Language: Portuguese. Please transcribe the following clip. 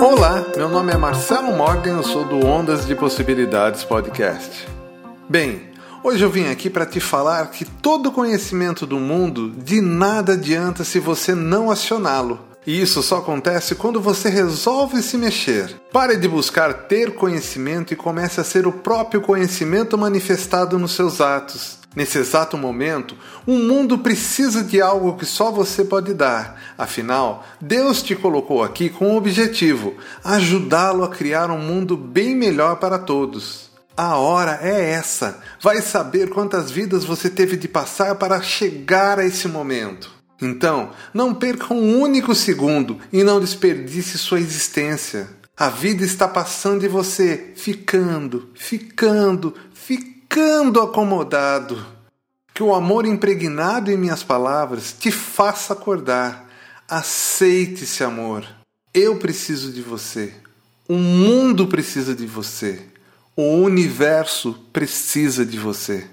Olá, meu nome é Marcelo Morgan, eu sou do Ondas de Possibilidades Podcast. Bem, hoje eu vim aqui para te falar que todo conhecimento do mundo de nada adianta se você não acioná-lo. E isso só acontece quando você resolve se mexer. Pare de buscar ter conhecimento e comece a ser o próprio conhecimento manifestado nos seus atos. Nesse exato momento, o mundo precisa de algo que só você pode dar. Afinal, Deus te colocou aqui com o objetivo: ajudá-lo a criar um mundo bem melhor para todos. A hora é essa. Vai saber quantas vidas você teve de passar para chegar a esse momento. Então, não perca um único segundo e não desperdice sua existência. A vida está passando e você ficando, ficando, ficando ficando acomodado. Que o amor impregnado em minhas palavras te faça acordar. Aceite esse amor. Eu preciso de você. O mundo precisa de você. O universo precisa de você.